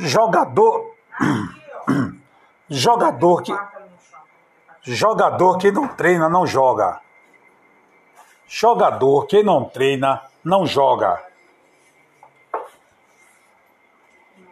Jogador. Jogador que. Jogador que não treina, não joga. Jogador que não treina, não joga.